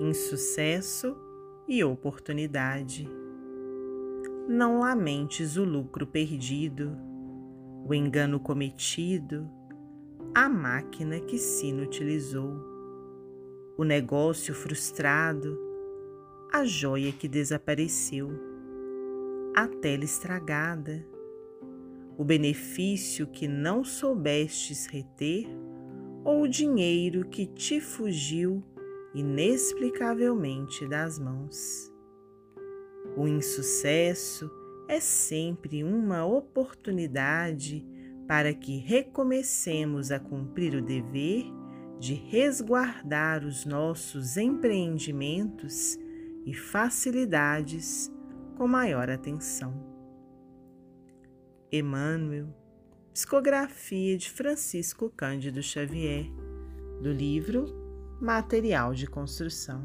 insucesso e oportunidade. Não lamentes o lucro perdido, o engano cometido, a máquina que se inutilizou, o negócio frustrado, a joia que desapareceu, a tela estragada, o benefício que não soubestes reter ou o dinheiro que te fugiu inexplicavelmente das mãos. O insucesso é sempre uma oportunidade para que recomecemos a cumprir o dever de resguardar os nossos empreendimentos e facilidades com maior atenção. Emmanuel, psicografia de Francisco Cândido Xavier, do livro Material de Construção.